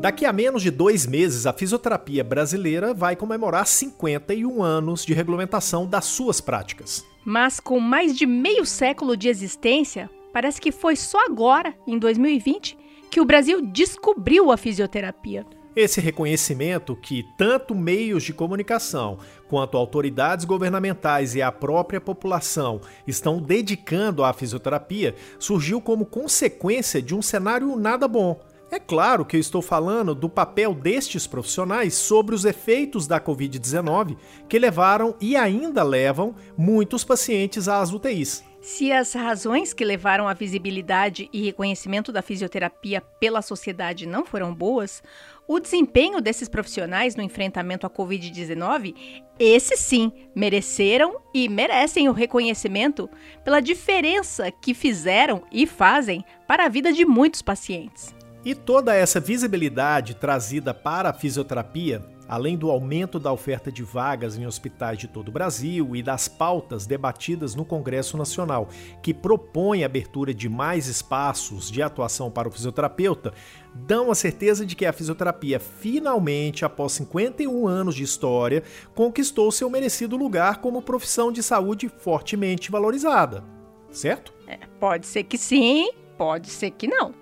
Daqui a menos de dois meses, a fisioterapia brasileira vai comemorar 51 anos de regulamentação das suas práticas. Mas com mais de meio século de existência, parece que foi só agora, em 2020, que o Brasil descobriu a fisioterapia. Esse reconhecimento que tanto meios de comunicação quanto autoridades governamentais e a própria população estão dedicando à fisioterapia surgiu como consequência de um cenário nada bom é claro que eu estou falando do papel destes profissionais sobre os efeitos da Covid-19 que levaram e ainda levam muitos pacientes às UTIs. Se as razões que levaram à visibilidade e reconhecimento da fisioterapia pela sociedade não foram boas, o desempenho desses profissionais no enfrentamento à Covid-19, esses sim mereceram e merecem o reconhecimento pela diferença que fizeram e fazem para a vida de muitos pacientes. E toda essa visibilidade trazida para a fisioterapia, além do aumento da oferta de vagas em hospitais de todo o Brasil e das pautas debatidas no Congresso Nacional, que propõe a abertura de mais espaços de atuação para o fisioterapeuta, dão a certeza de que a fisioterapia finalmente, após 51 anos de história, conquistou seu merecido lugar como profissão de saúde fortemente valorizada. Certo? É, pode ser que sim, pode ser que não.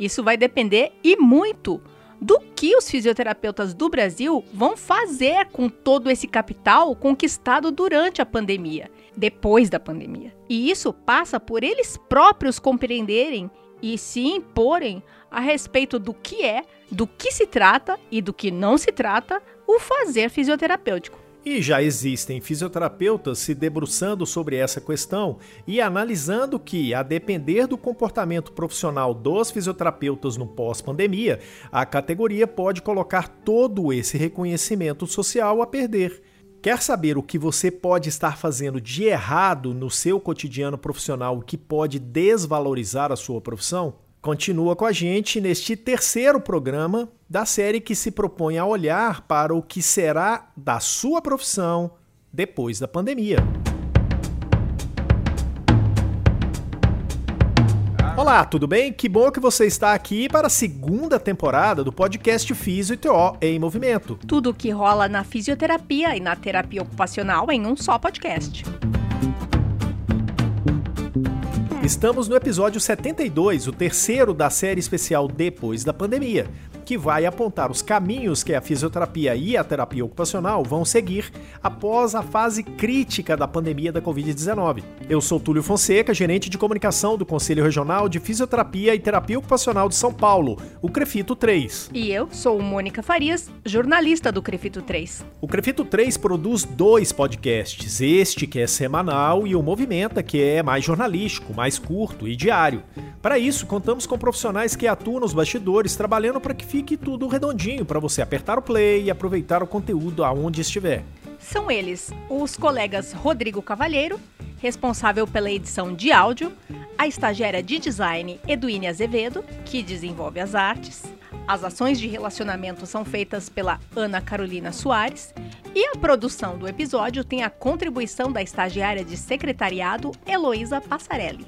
Isso vai depender e muito do que os fisioterapeutas do Brasil vão fazer com todo esse capital conquistado durante a pandemia, depois da pandemia. E isso passa por eles próprios compreenderem e se imporem a respeito do que é, do que se trata e do que não se trata o fazer fisioterapêutico. E já existem fisioterapeutas se debruçando sobre essa questão e analisando que, a depender do comportamento profissional dos fisioterapeutas no pós-pandemia, a categoria pode colocar todo esse reconhecimento social a perder. Quer saber o que você pode estar fazendo de errado no seu cotidiano profissional que pode desvalorizar a sua profissão? Continua com a gente neste terceiro programa da série que se propõe a olhar para o que será da sua profissão depois da pandemia. Olá, tudo bem? Que bom que você está aqui para a segunda temporada do podcast Fisio e TO em Movimento. Tudo o que rola na fisioterapia e na terapia ocupacional em um só podcast. Estamos no episódio 72, o terceiro da série especial Depois da Pandemia que vai apontar os caminhos que a fisioterapia e a terapia ocupacional vão seguir após a fase crítica da pandemia da Covid-19. Eu sou Túlio Fonseca, gerente de comunicação do Conselho Regional de Fisioterapia e Terapia Ocupacional de São Paulo, o Crefito 3. E eu sou Mônica Farias, jornalista do Crefito 3. O Crefito 3 produz dois podcasts, este que é semanal e o Movimenta, que é mais jornalístico, mais curto e diário. Para isso, contamos com profissionais que atuam nos bastidores, trabalhando para que fique tudo redondinho para você apertar o play e aproveitar o conteúdo aonde estiver. São eles os colegas Rodrigo Cavalheiro, responsável pela edição de áudio, a estagiária de design Eduine Azevedo, que desenvolve as artes, as ações de relacionamento são feitas pela Ana Carolina Soares e a produção do episódio tem a contribuição da estagiária de secretariado Heloísa Passarelli.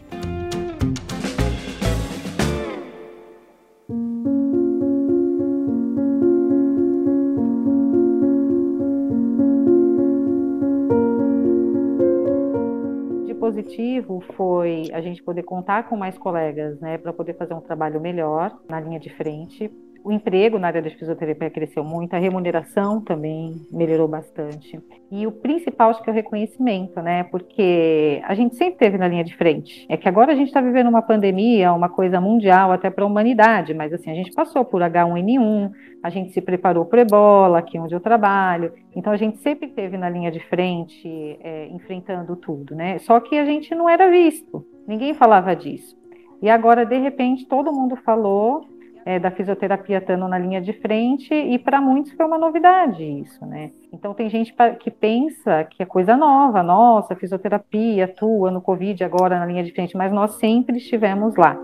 Positivo foi a gente poder contar com mais colegas, né, para poder fazer um trabalho melhor na linha de frente. O emprego na área da fisioterapia cresceu muito, a remuneração também melhorou bastante. E o principal, acho que é o reconhecimento, né? Porque a gente sempre teve na linha de frente. É que agora a gente está vivendo uma pandemia, uma coisa mundial até para a humanidade, mas assim, a gente passou por H1N1, a gente se preparou para ebola, aqui onde eu trabalho. Então a gente sempre teve na linha de frente, é, enfrentando tudo, né? Só que a gente não era visto, ninguém falava disso. E agora, de repente, todo mundo falou, é, da fisioterapia estando na linha de frente e para muitos foi uma novidade isso, né? Então tem gente que pensa que é coisa nova, nossa, fisioterapia atua no Covid agora na linha de frente, mas nós sempre estivemos lá.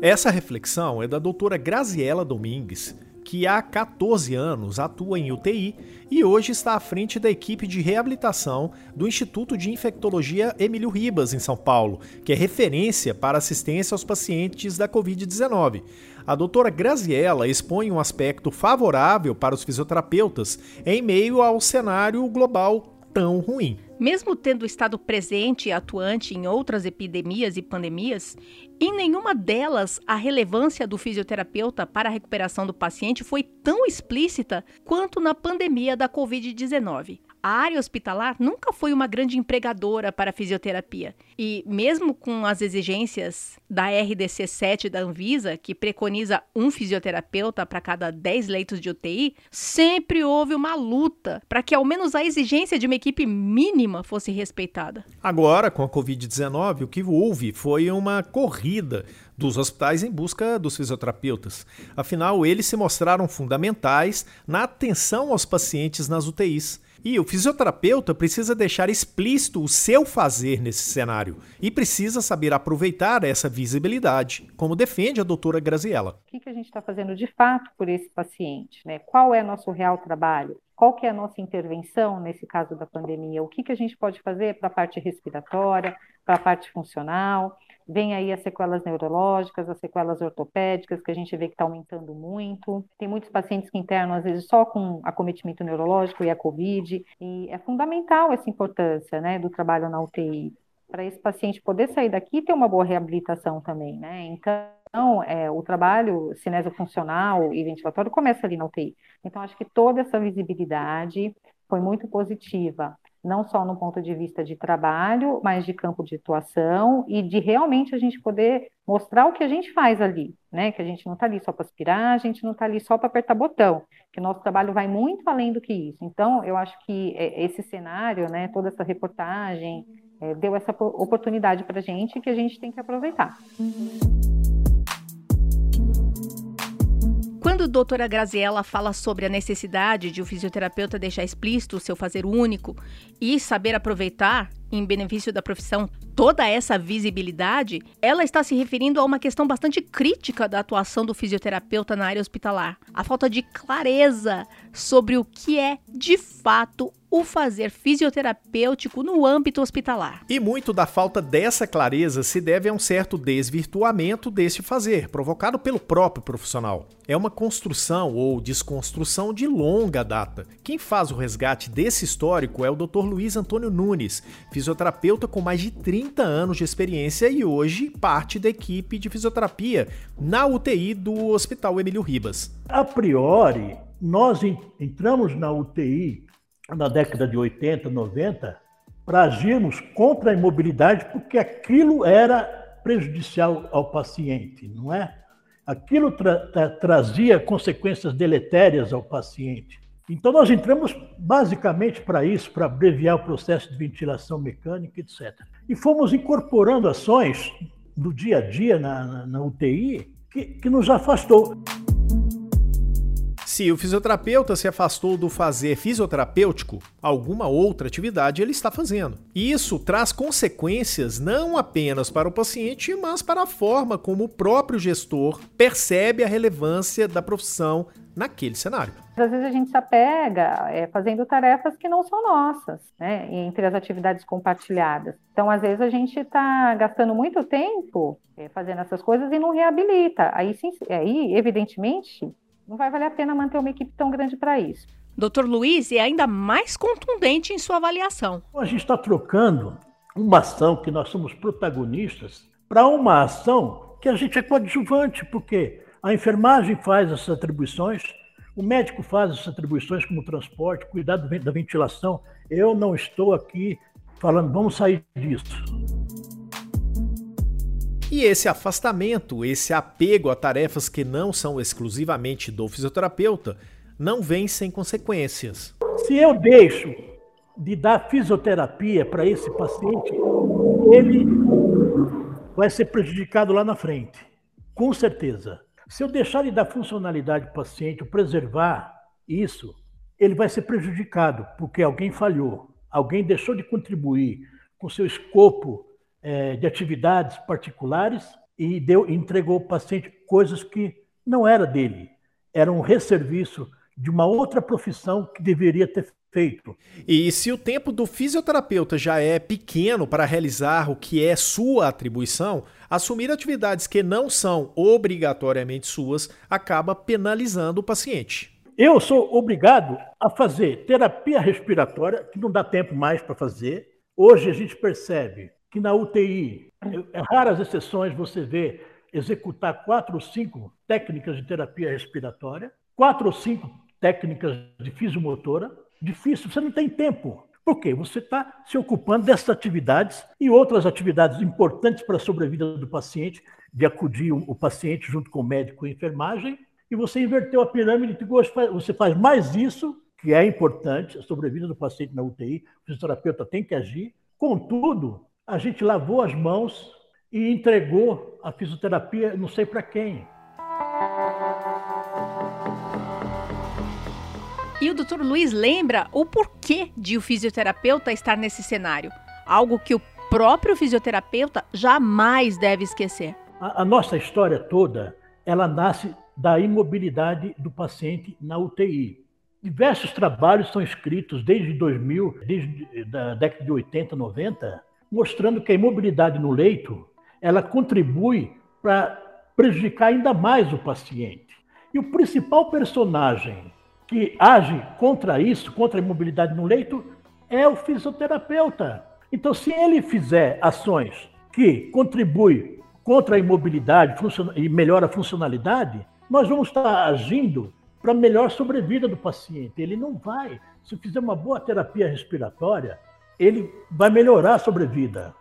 Essa reflexão é da doutora Graziela Domingues, que há 14 anos atua em UTI e hoje está à frente da equipe de reabilitação do Instituto de Infectologia Emílio Ribas, em São Paulo, que é referência para assistência aos pacientes da Covid-19. A doutora Graziella expõe um aspecto favorável para os fisioterapeutas em meio ao cenário global tão ruim. Mesmo tendo estado presente e atuante em outras epidemias e pandemias, em nenhuma delas a relevância do fisioterapeuta para a recuperação do paciente foi tão explícita quanto na pandemia da Covid-19 a área hospitalar nunca foi uma grande empregadora para a fisioterapia. E mesmo com as exigências da RDC 7 da Anvisa, que preconiza um fisioterapeuta para cada 10 leitos de UTI, sempre houve uma luta para que ao menos a exigência de uma equipe mínima fosse respeitada. Agora, com a Covid-19, o que houve foi uma corrida dos hospitais em busca dos fisioterapeutas. Afinal, eles se mostraram fundamentais na atenção aos pacientes nas UTIs. E o fisioterapeuta precisa deixar explícito o seu fazer nesse cenário e precisa saber aproveitar essa visibilidade, como defende a doutora Graziella. O que a gente está fazendo de fato por esse paciente? Né? Qual é nosso real trabalho? Qual que é a nossa intervenção nesse caso da pandemia? O que, que a gente pode fazer para a parte respiratória, para a parte funcional? Vem aí as sequelas neurológicas, as sequelas ortopédicas, que a gente vê que está aumentando muito. Tem muitos pacientes que internam, às vezes, só com acometimento neurológico e a COVID. E é fundamental essa importância né, do trabalho na UTI, para esse paciente poder sair daqui e ter uma boa reabilitação também. Né? Então, é, o trabalho cinesiofuncional e ventilatório começa ali na UTI. Então, acho que toda essa visibilidade foi muito positiva não só no ponto de vista de trabalho, mas de campo de atuação e de realmente a gente poder mostrar o que a gente faz ali, né? Que a gente não está ali só para aspirar, a gente não está ali só para apertar botão, que o nosso trabalho vai muito além do que isso. Então, eu acho que é, esse cenário, né, toda essa reportagem, é, deu essa oportunidade para a gente que a gente tem que aproveitar. Quando doutora Graziella fala sobre a necessidade de o fisioterapeuta deixar explícito o seu fazer único e saber aproveitar, em benefício da profissão, toda essa visibilidade, ela está se referindo a uma questão bastante crítica da atuação do fisioterapeuta na área hospitalar. A falta de clareza sobre o que é, de fato, o fazer fisioterapêutico no âmbito hospitalar. E muito da falta dessa clareza se deve a um certo desvirtuamento deste fazer, provocado pelo próprio profissional. É uma construção ou desconstrução de longa data. Quem faz o resgate desse histórico é o Dr. Luiz Antônio Nunes, fisioterapeuta com mais de 30 anos de experiência e hoje parte da equipe de fisioterapia na UTI do Hospital Emílio Ribas. A priori, nós entramos na UTI na década de 80, 90, para agirmos contra a imobilidade, porque aquilo era prejudicial ao paciente, não é? Aquilo tra tra trazia consequências deletérias ao paciente. Então, nós entramos basicamente para isso, para abreviar o processo de ventilação mecânica, etc. E fomos incorporando ações do dia a dia na, na, na UTI que, que nos afastou. Se o fisioterapeuta se afastou do fazer fisioterapêutico, alguma outra atividade ele está fazendo. Isso traz consequências não apenas para o paciente, mas para a forma como o próprio gestor percebe a relevância da profissão naquele cenário. Às vezes a gente se apega é, fazendo tarefas que não são nossas, né, entre as atividades compartilhadas. Então, às vezes a gente está gastando muito tempo é, fazendo essas coisas e não reabilita. Aí, sim, aí evidentemente, não vai valer a pena manter uma equipe tão grande para isso. Dr. Luiz é ainda mais contundente em sua avaliação. A gente está trocando uma ação que nós somos protagonistas para uma ação que a gente é coadjuvante, porque a enfermagem faz essas atribuições, o médico faz essas atribuições como transporte, cuidado da ventilação. Eu não estou aqui falando, vamos sair disso. E esse afastamento, esse apego a tarefas que não são exclusivamente do fisioterapeuta, não vem sem consequências. Se eu deixo de dar fisioterapia para esse paciente, ele vai ser prejudicado lá na frente, com certeza. Se eu deixar de dar funcionalidade para o paciente, preservar isso, ele vai ser prejudicado, porque alguém falhou, alguém deixou de contribuir com seu escopo é, de atividades particulares e deu, entregou ao paciente coisas que não era dele. era um resserviço de uma outra profissão que deveria ter feito. E se o tempo do fisioterapeuta já é pequeno para realizar o que é sua atribuição, assumir atividades que não são obrigatoriamente suas acaba penalizando o paciente. Eu sou obrigado a fazer terapia respiratória, que não dá tempo mais para fazer. Hoje a gente percebe que na UTI, é raras exceções você vê executar quatro ou cinco técnicas de terapia respiratória, quatro ou cinco técnicas de fisiomotora. Difícil, você não tem tempo. Por quê? Você está se ocupando dessas atividades e outras atividades importantes para a sobrevida do paciente, de acudir o paciente junto com o médico e enfermagem, e você inverteu a pirâmide, você faz mais isso, que é importante, a sobrevida do paciente na UTI, o fisioterapeuta tem que agir. Contudo, a gente lavou as mãos e entregou a fisioterapia, não sei para quem. E o doutor Luiz lembra o porquê de o fisioterapeuta estar nesse cenário, algo que o próprio fisioterapeuta jamais deve esquecer. A, a nossa história toda, ela nasce da imobilidade do paciente na UTI. Diversos trabalhos são escritos desde 2000, desde a década de 80, 90, mostrando que a imobilidade no leito ela contribui para prejudicar ainda mais o paciente. E o principal personagem que age contra isso, contra a imobilidade no leito, é o fisioterapeuta. Então, se ele fizer ações que contribuem contra a imobilidade e melhora a funcionalidade, nós vamos estar agindo para melhor sobrevida do paciente. Ele não vai, se fizer uma boa terapia respiratória, ele vai melhorar a sobrevida.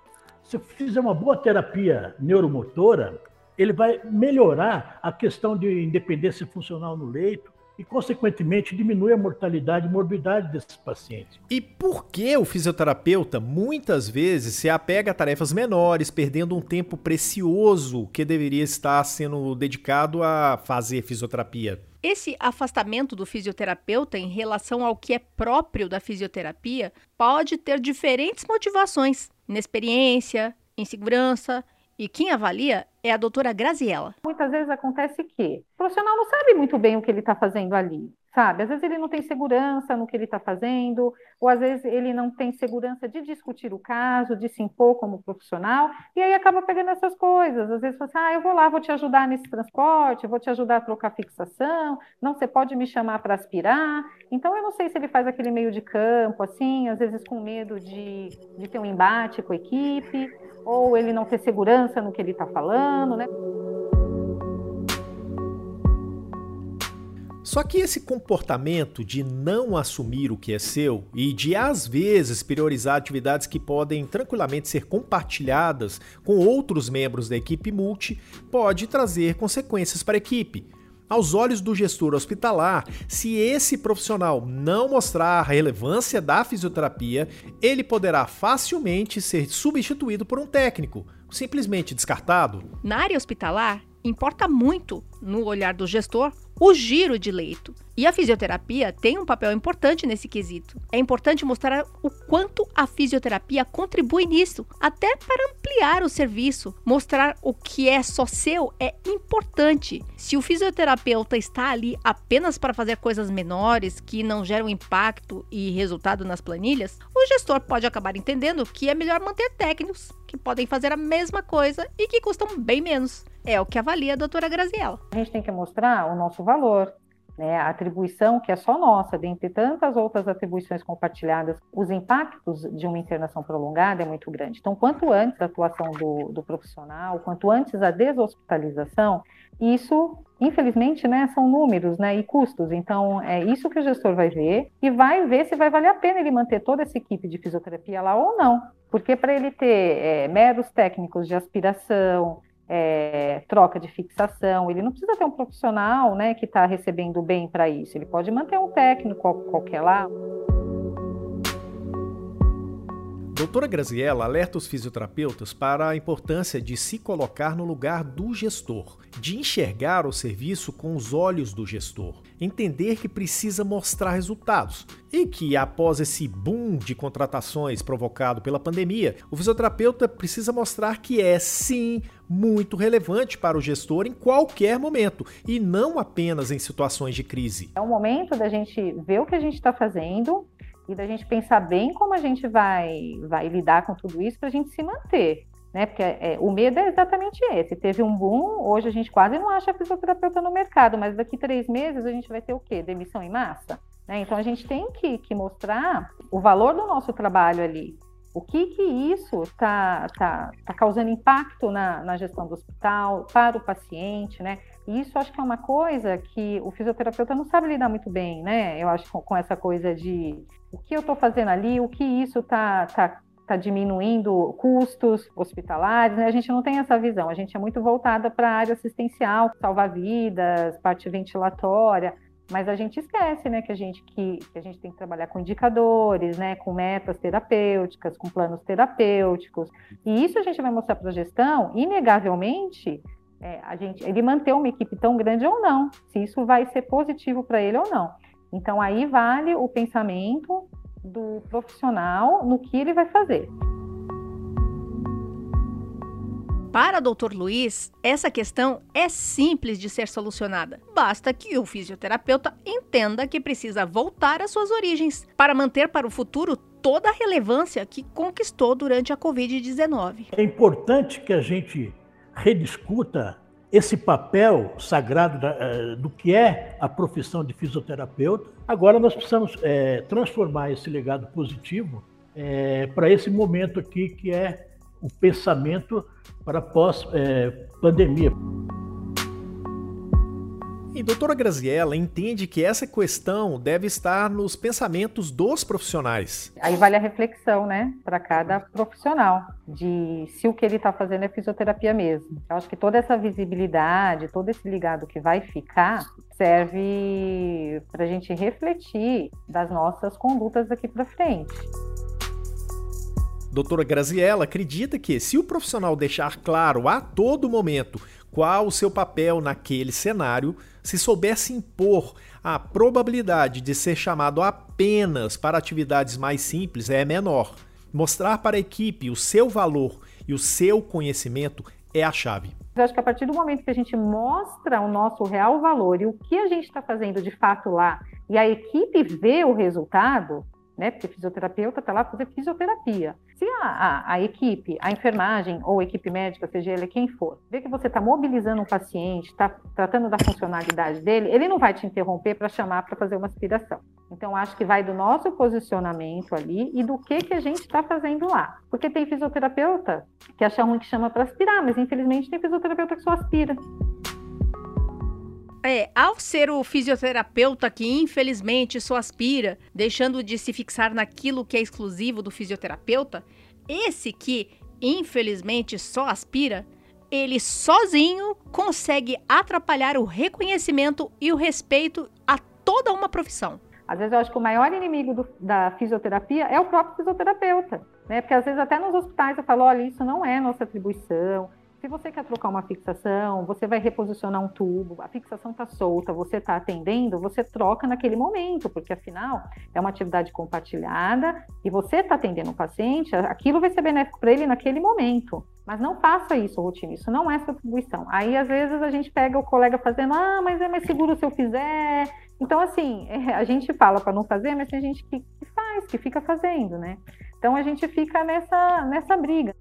Se fizer uma boa terapia neuromotora, ele vai melhorar a questão de independência funcional no leito, e, consequentemente, diminui a mortalidade e morbidade desses pacientes. E por que o fisioterapeuta muitas vezes se apega a tarefas menores, perdendo um tempo precioso que deveria estar sendo dedicado a fazer fisioterapia? Esse afastamento do fisioterapeuta em relação ao que é próprio da fisioterapia pode ter diferentes motivações: inexperiência, insegurança e quem avalia é a doutora Graziella. Muitas vezes acontece que o profissional não sabe muito bem o que ele está fazendo ali, sabe? Às vezes ele não tem segurança no que ele está fazendo, ou às vezes ele não tem segurança de discutir o caso, de se impor como profissional, e aí acaba pegando essas coisas. Às vezes você assim, ah, eu vou lá, vou te ajudar nesse transporte, vou te ajudar a trocar fixação, não, você pode me chamar para aspirar. Então eu não sei se ele faz aquele meio de campo, assim, às vezes com medo de, de ter um embate com a equipe ou ele não ter segurança no que ele está falando, né? Só que esse comportamento de não assumir o que é seu e de às vezes priorizar atividades que podem tranquilamente ser compartilhadas com outros membros da equipe multi pode trazer consequências para a equipe. Aos olhos do gestor hospitalar, se esse profissional não mostrar a relevância da fisioterapia, ele poderá facilmente ser substituído por um técnico, simplesmente descartado. Na área hospitalar, importa muito, no olhar do gestor, o giro de leito. E a fisioterapia tem um papel importante nesse quesito. É importante mostrar o quanto a fisioterapia contribui nisso, até para ampliar o serviço. Mostrar o que é só seu é importante. Se o fisioterapeuta está ali apenas para fazer coisas menores que não geram impacto e resultado nas planilhas, o gestor pode acabar entendendo que é melhor manter técnicos que podem fazer a mesma coisa e que custam bem menos. É o que avalia a doutora Graziella. A gente tem que mostrar o nosso valor, né, a atribuição que é só nossa, dentre tantas outras atribuições compartilhadas, os impactos de uma internação prolongada é muito grande. Então, quanto antes a atuação do, do profissional, quanto antes a deshospitalização, isso, infelizmente, né, são números né, e custos. Então, é isso que o gestor vai ver e vai ver se vai valer a pena ele manter toda essa equipe de fisioterapia lá ou não. Porque para ele ter é, meros técnicos de aspiração, é, troca de fixação, ele não precisa ter um profissional né, que está recebendo bem para isso, ele pode manter um técnico qualquer lá. Doutora Graziella alerta os fisioterapeutas para a importância de se colocar no lugar do gestor, de enxergar o serviço com os olhos do gestor, entender que precisa mostrar resultados e que, após esse boom de contratações provocado pela pandemia, o fisioterapeuta precisa mostrar que é sim muito relevante para o gestor em qualquer momento e não apenas em situações de crise. É o momento da gente ver o que a gente está fazendo e da gente pensar bem como a gente vai, vai lidar com tudo isso para a gente se manter. Né? Porque é, o medo é exatamente esse. Teve um boom, hoje a gente quase não acha fisioterapeuta no mercado, mas daqui três meses a gente vai ter o quê? Demissão em massa? Né? Então a gente tem que, que mostrar o valor do nosso trabalho ali. O que que isso está tá, tá causando impacto na, na gestão do hospital, para o paciente, né? E isso acho que é uma coisa que o fisioterapeuta não sabe lidar muito bem, né? Eu acho com, com essa coisa de o que eu estou fazendo ali, o que isso está tá, tá diminuindo custos hospitalares, né? A gente não tem essa visão, a gente é muito voltada para a área assistencial, salvar vidas, parte ventilatória, mas a gente esquece, né, que a gente que, que, a gente tem que trabalhar com indicadores, né, com metas terapêuticas, com planos terapêuticos. E isso a gente vai mostrar para a gestão, inegavelmente, é, a gente ele manter uma equipe tão grande ou não, se isso vai ser positivo para ele ou não. Então aí vale o pensamento do profissional no que ele vai fazer. Para Dr. Luiz, essa questão é simples de ser solucionada. Basta que o fisioterapeuta entenda que precisa voltar às suas origens para manter para o futuro toda a relevância que conquistou durante a Covid-19. É importante que a gente rediscuta esse papel sagrado da, uh, do que é a profissão de fisioterapeuta. Agora nós precisamos é, transformar esse legado positivo é, para esse momento aqui que é o pensamento para pós-pandemia. E doutora Graziella entende que essa questão deve estar nos pensamentos dos profissionais. Aí vale a reflexão, né, para cada profissional, de se o que ele está fazendo é fisioterapia mesmo. Eu acho que toda essa visibilidade, todo esse ligado que vai ficar, serve para a gente refletir das nossas condutas daqui para frente. Doutora Graziella acredita que, se o profissional deixar claro a todo momento qual o seu papel naquele cenário, se soubesse impor a probabilidade de ser chamado apenas para atividades mais simples é menor. Mostrar para a equipe o seu valor e o seu conhecimento é a chave. Eu acho que a partir do momento que a gente mostra o nosso real valor e o que a gente está fazendo de fato lá, e a equipe vê o resultado, né? Porque fisioterapeuta está lá para fazer fisioterapia. Se a, a, a, equipe, a enfermagem ou a equipe médica, seja ele quem for, vê que você está mobilizando um paciente, está tratando da funcionalidade dele, ele não vai te interromper para chamar para fazer uma aspiração. Então, acho que vai do nosso posicionamento ali e do que, que a gente está fazendo lá. Porque tem fisioterapeuta que acha ruim que chama para aspirar, mas infelizmente tem fisioterapeuta que só aspira. É, ao ser o fisioterapeuta que infelizmente só aspira, deixando de se fixar naquilo que é exclusivo do fisioterapeuta, esse que infelizmente só aspira, ele sozinho consegue atrapalhar o reconhecimento e o respeito a toda uma profissão. Às vezes eu acho que o maior inimigo do, da fisioterapia é o próprio fisioterapeuta, né? Porque às vezes até nos hospitais eu falo, olha, isso não é nossa atribuição, se você quer trocar uma fixação, você vai reposicionar um tubo, a fixação está solta, você está atendendo, você troca naquele momento, porque afinal é uma atividade compartilhada e você está atendendo o paciente, aquilo vai ser benéfico para ele naquele momento. Mas não faça isso, rotina, isso não é sua atribuição. Aí, às vezes, a gente pega o colega fazendo, ah, mas é mais seguro se eu fizer. Então, assim, a gente fala para não fazer, mas tem gente que, que faz, que fica fazendo, né? Então, a gente fica nessa, nessa briga.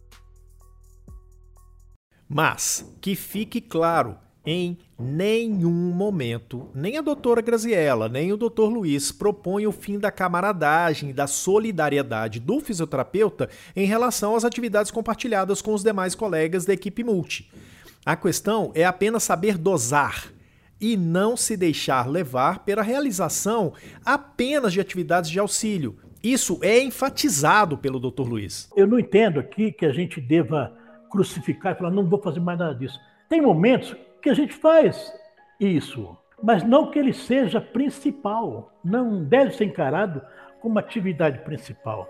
Mas que fique claro, em nenhum momento, nem a doutora Graziella, nem o doutor Luiz propõem o fim da camaradagem e da solidariedade do fisioterapeuta em relação às atividades compartilhadas com os demais colegas da equipe multi. A questão é apenas saber dosar e não se deixar levar pela realização apenas de atividades de auxílio. Isso é enfatizado pelo Dr. Luiz. Eu não entendo aqui que a gente deva crucificar e falar, não vou fazer mais nada disso. Tem momentos que a gente faz isso, mas não que ele seja principal. Não deve ser encarado como atividade principal.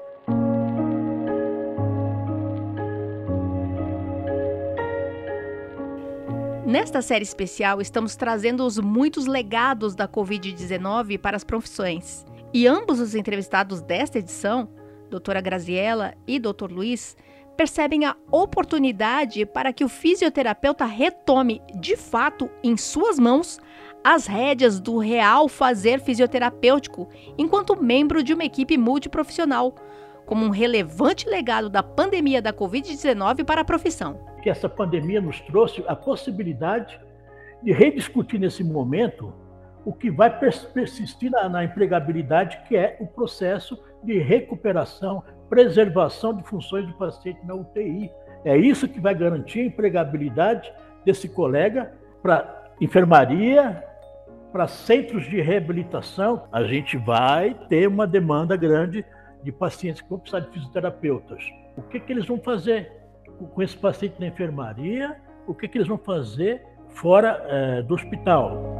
Nesta série especial, estamos trazendo os muitos legados da Covid-19 para as profissões. E ambos os entrevistados desta edição, doutora Graziella e doutor Luiz, percebem a oportunidade para que o fisioterapeuta retome, de fato, em suas mãos, as rédeas do real fazer fisioterapêutico enquanto membro de uma equipe multiprofissional, como um relevante legado da pandemia da Covid-19 para a profissão. Que essa pandemia nos trouxe a possibilidade de rediscutir nesse momento o que vai persistir na, na empregabilidade, que é o processo de recuperação, preservação de funções do paciente na UTI. É isso que vai garantir a empregabilidade desse colega para enfermaria, para centros de reabilitação. A gente vai ter uma demanda grande de pacientes que vão precisar de fisioterapeutas. O que, que eles vão fazer com esse paciente na enfermaria? O que, que eles vão fazer fora é, do hospital?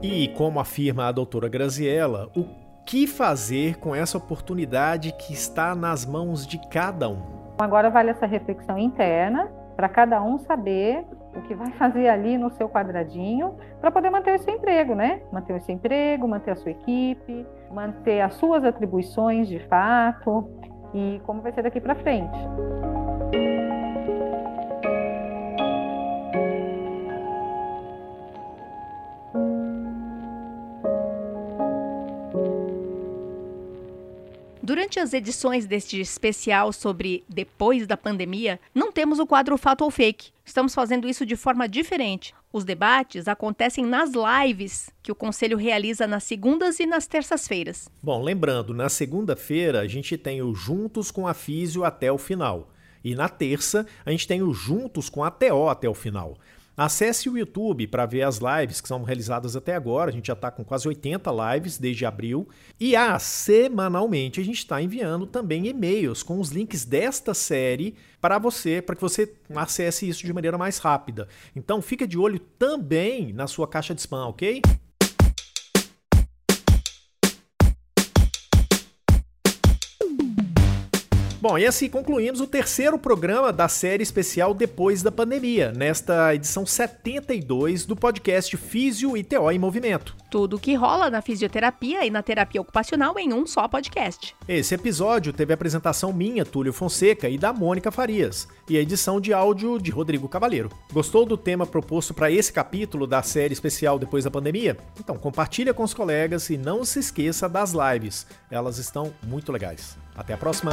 E como afirma a doutora Graziella, o que fazer com essa oportunidade que está nas mãos de cada um? Agora vale essa reflexão interna para cada um saber o que vai fazer ali no seu quadradinho para poder manter o seu emprego, né? Manter o seu emprego, manter a sua equipe, manter as suas atribuições de fato e como vai ser daqui para frente. Durante as edições deste especial sobre depois da pandemia, não temos o quadro Fato ou Fake. Estamos fazendo isso de forma diferente. Os debates acontecem nas lives que o Conselho realiza nas segundas e nas terças-feiras. Bom, lembrando, na segunda-feira a gente tem o Juntos com a Físio até o final. E na terça a gente tem o Juntos com a TO até o final. Acesse o YouTube para ver as lives que são realizadas até agora. A gente já está com quase 80 lives desde abril. E ah, semanalmente a gente está enviando também e-mails com os links desta série para você, para que você acesse isso de maneira mais rápida. Então fica de olho também na sua caixa de spam, ok? Bom, e assim concluímos o terceiro programa da série especial Depois da Pandemia, nesta edição 72 do podcast Físio e TO em Movimento. Tudo o que rola na fisioterapia e na terapia ocupacional em um só podcast. Esse episódio teve a apresentação minha, Túlio Fonseca, e da Mônica Farias, e a edição de áudio de Rodrigo Cavaleiro. Gostou do tema proposto para esse capítulo da série especial Depois da Pandemia? Então compartilha com os colegas e não se esqueça das lives, elas estão muito legais. Até a próxima!